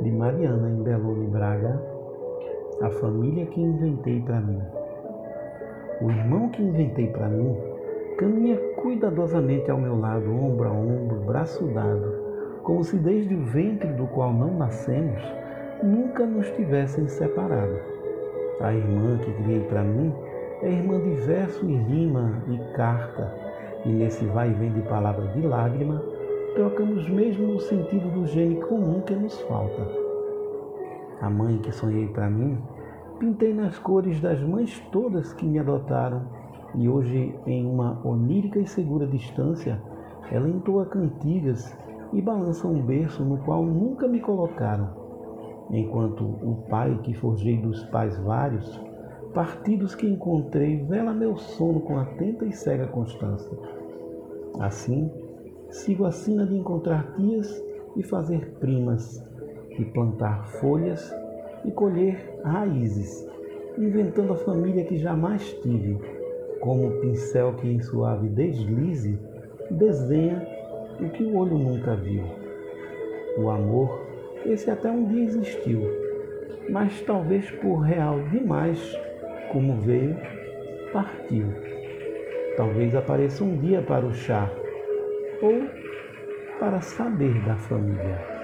de Mariana em Belone Braga, a família que inventei para mim. O irmão que inventei para mim caminha cuidadosamente ao meu lado, ombro a ombro, braço dado, como se desde o ventre do qual não nascemos nunca nos tivessem separado. A irmã que criei para mim é irmã de verso e rima e carta, e nesse vai e vem de palavra de lágrima, trocamos mesmo o sentido do gene comum que nos falta. A mãe que sonhei para mim, pintei nas cores das mães todas que me adotaram, e hoje, em uma onírica e segura distância, ela entoa cantigas e balança um berço no qual nunca me colocaram, enquanto o pai que forjei dos pais vários, partidos que encontrei, vela meu sono com atenta e cega constância. Assim, sigo a sina de encontrar tias e fazer primas, e plantar folhas e colher raízes, inventando a família que jamais tive, como o pincel que em suave deslize desenha o que o olho nunca viu. O amor, esse até um dia existiu, mas talvez por real demais, como veio, partiu. Talvez apareça um dia para o chá ou para saber da família.